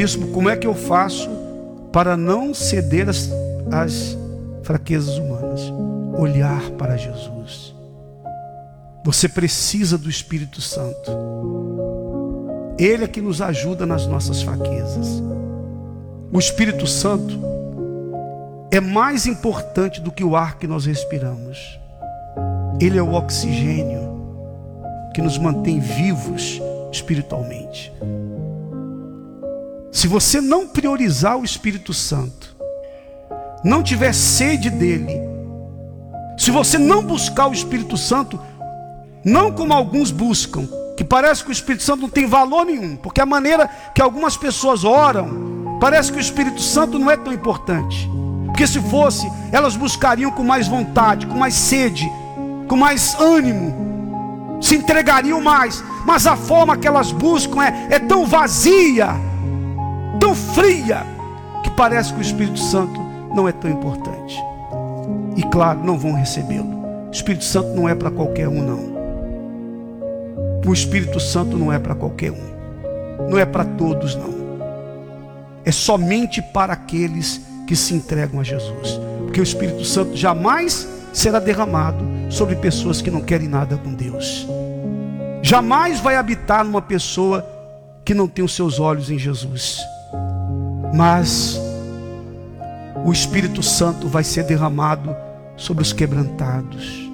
Bispo, como é que eu faço para não ceder às, às fraquezas humanas? Olhar para Jesus. Você precisa do Espírito Santo. Ele é que nos ajuda nas nossas fraquezas. O Espírito Santo é mais importante do que o ar que nós respiramos. Ele é o oxigênio que nos mantém vivos espiritualmente. Se você não priorizar o Espírito Santo, não tiver sede dele, se você não buscar o Espírito Santo, não como alguns buscam, que parece que o Espírito Santo não tem valor nenhum, porque a maneira que algumas pessoas oram, parece que o Espírito Santo não é tão importante. Porque se fosse, elas buscariam com mais vontade, com mais sede, com mais ânimo, se entregariam mais. Mas a forma que elas buscam é, é tão vazia, tão fria, que parece que o Espírito Santo não é tão importante. E claro, não vão recebê-lo. O Espírito Santo não é para qualquer um, não. O Espírito Santo não é para qualquer um. Não é para todos, não. É somente para aqueles que se entregam a Jesus. Porque o Espírito Santo jamais será derramado sobre pessoas que não querem nada com Deus. Jamais vai habitar numa pessoa que não tem os seus olhos em Jesus. Mas o Espírito Santo vai ser derramado sobre os quebrantados,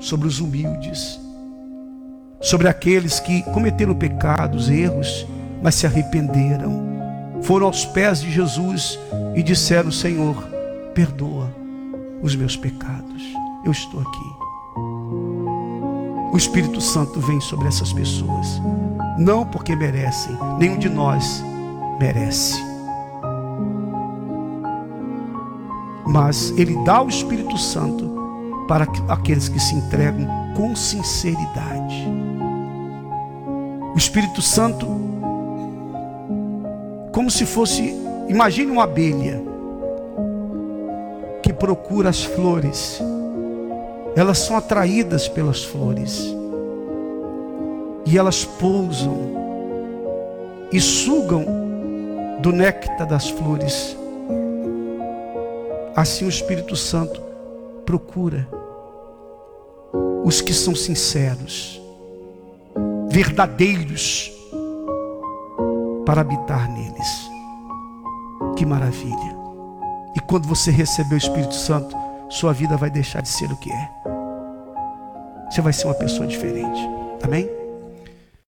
sobre os humildes, sobre aqueles que cometeram pecados, erros, mas se arrependeram foram aos pés de Jesus e disseram: Senhor, perdoa os meus pecados. Eu estou aqui. O Espírito Santo vem sobre essas pessoas, não porque merecem, nenhum de nós merece. Mas Ele dá o Espírito Santo para aqueles que se entregam com sinceridade. O Espírito Santo como se fosse, imagine uma abelha que procura as flores. Elas são atraídas pelas flores. E elas pousam e sugam do néctar das flores. Assim o Espírito Santo procura os que são sinceros, verdadeiros, para habitar neles. Que maravilha! E quando você receber o Espírito Santo, sua vida vai deixar de ser o que é. Você vai ser uma pessoa diferente. Amém?